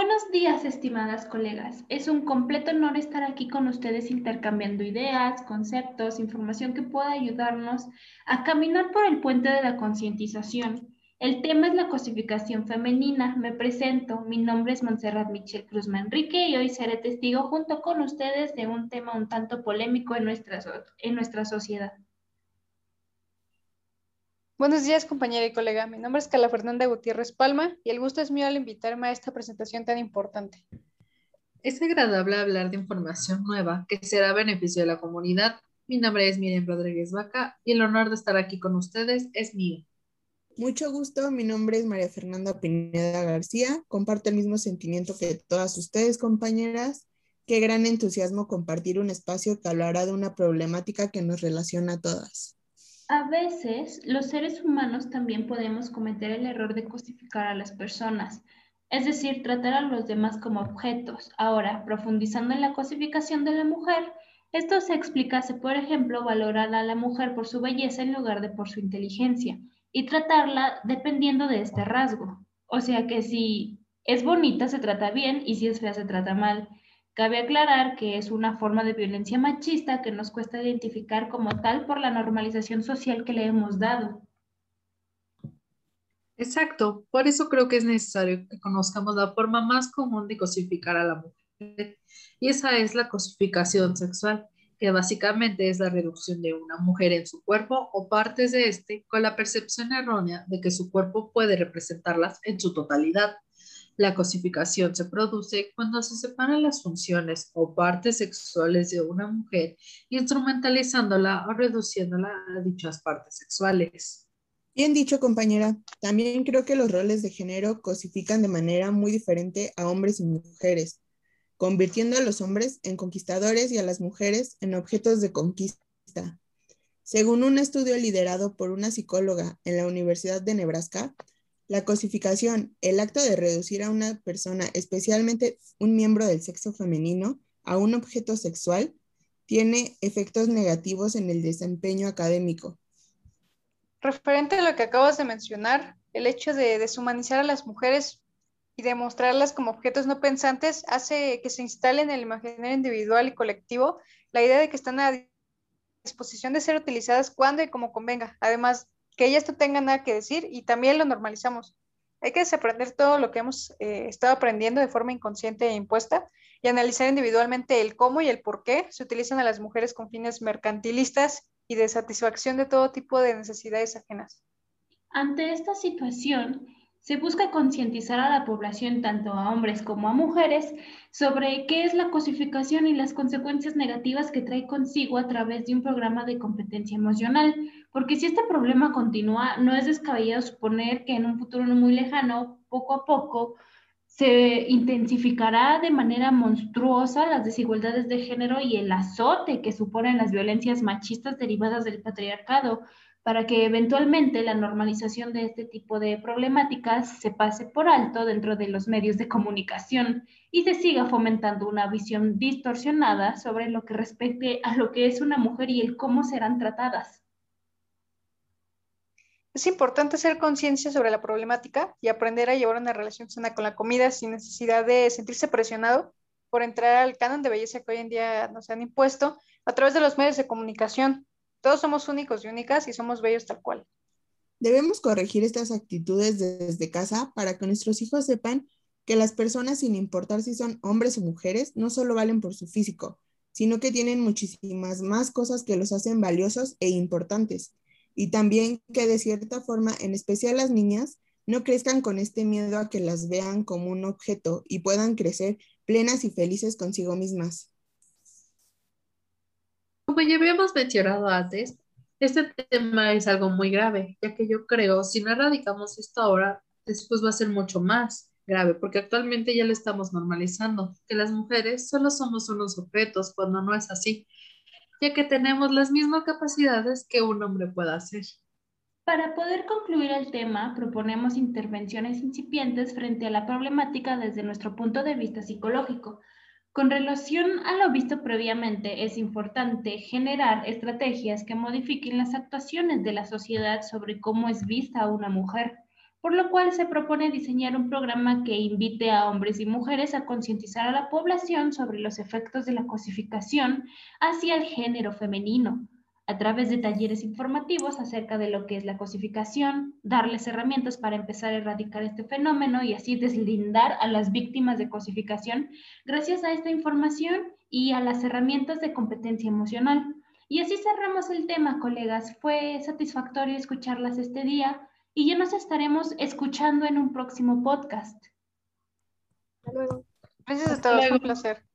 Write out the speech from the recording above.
Buenos días, estimadas colegas. Es un completo honor estar aquí con ustedes intercambiando ideas, conceptos, información que pueda ayudarnos a caminar por el puente de la concientización. El tema es la cosificación femenina. Me presento. Mi nombre es Montserrat Michel Cruz Manrique y hoy seré testigo junto con ustedes de un tema un tanto polémico en nuestra, en nuestra sociedad. Buenos días, compañera y colega. Mi nombre es Cala Fernanda Gutiérrez Palma y el gusto es mío al invitarme a esta presentación tan importante. Es agradable hablar de información nueva que será a beneficio de la comunidad. Mi nombre es Miriam Rodríguez Vaca y el honor de estar aquí con ustedes es mío. Mucho gusto, mi nombre es María Fernanda Pineda García. Comparto el mismo sentimiento que todas ustedes, compañeras. Qué gran entusiasmo compartir un espacio que hablará de una problemática que nos relaciona a todas. A veces, los seres humanos también podemos cometer el error de cosificar a las personas, es decir, tratar a los demás como objetos. Ahora, profundizando en la cosificación de la mujer, esto se explica si, por ejemplo, valorar a la mujer por su belleza en lugar de por su inteligencia y tratarla dependiendo de este rasgo. O sea que si es bonita se trata bien y si es fea se trata mal. Cabe aclarar que es una forma de violencia machista que nos cuesta identificar como tal por la normalización social que le hemos dado. Exacto, por eso creo que es necesario que conozcamos la forma más común de cosificar a la mujer. Y esa es la cosificación sexual, que básicamente es la reducción de una mujer en su cuerpo o partes de este con la percepción errónea de que su cuerpo puede representarlas en su totalidad. La cosificación se produce cuando se separan las funciones o partes sexuales de una mujer, instrumentalizándola o reduciéndola a dichas partes sexuales. Bien dicho, compañera. También creo que los roles de género cosifican de manera muy diferente a hombres y mujeres, convirtiendo a los hombres en conquistadores y a las mujeres en objetos de conquista. Según un estudio liderado por una psicóloga en la Universidad de Nebraska, la cosificación, el acto de reducir a una persona, especialmente un miembro del sexo femenino, a un objeto sexual, tiene efectos negativos en el desempeño académico. Referente a lo que acabas de mencionar, el hecho de deshumanizar a las mujeres y demostrarlas como objetos no pensantes hace que se instale en el imaginario individual y colectivo la idea de que están a disposición de ser utilizadas cuando y como convenga, además que ellas no tengan nada que decir y también lo normalizamos. Hay que desaprender todo lo que hemos eh, estado aprendiendo de forma inconsciente e impuesta y analizar individualmente el cómo y el por qué se utilizan a las mujeres con fines mercantilistas y de satisfacción de todo tipo de necesidades ajenas. Ante esta situación, se busca concientizar a la población, tanto a hombres como a mujeres, sobre qué es la cosificación y las consecuencias negativas que trae consigo a través de un programa de competencia emocional. Porque si este problema continúa, no es descabellado suponer que en un futuro no muy lejano, poco a poco, se intensificará de manera monstruosa las desigualdades de género y el azote que suponen las violencias machistas derivadas del patriarcado, para que eventualmente la normalización de este tipo de problemáticas se pase por alto dentro de los medios de comunicación y se siga fomentando una visión distorsionada sobre lo que respecte a lo que es una mujer y el cómo serán tratadas. Es importante hacer conciencia sobre la problemática y aprender a llevar una relación sana con la comida sin necesidad de sentirse presionado por entrar al canon de belleza que hoy en día nos han impuesto a través de los medios de comunicación, todos somos únicos y únicas y somos bellos tal cual. Debemos corregir estas actitudes desde casa para que nuestros hijos sepan que las personas, sin importar si son hombres o mujeres, no solo valen por su físico, sino que tienen muchísimas más cosas que los hacen valiosos e importantes. Y también que de cierta forma, en especial las niñas, no crezcan con este miedo a que las vean como un objeto y puedan crecer plenas y felices consigo mismas. Como ya habíamos mencionado antes, este tema es algo muy grave, ya que yo creo, si no erradicamos esto ahora, después va a ser mucho más grave, porque actualmente ya lo estamos normalizando, que las mujeres solo somos unos objetos cuando no es así, ya que tenemos las mismas capacidades que un hombre pueda hacer. Para poder concluir el tema, proponemos intervenciones incipientes frente a la problemática desde nuestro punto de vista psicológico, con relación a lo visto previamente, es importante generar estrategias que modifiquen las actuaciones de la sociedad sobre cómo es vista una mujer. Por lo cual se propone diseñar un programa que invite a hombres y mujeres a concientizar a la población sobre los efectos de la cosificación hacia el género femenino, a través de talleres informativos acerca de lo que es la cosificación, darles herramientas para empezar a erradicar este fenómeno y así deslindar a las víctimas de cosificación gracias a esta información y a las herramientas de competencia emocional. Y así cerramos el tema, colegas. Fue satisfactorio escucharlas este día y ya nos estaremos escuchando en un próximo podcast. Hasta luego. Gracias a todos, fue un placer.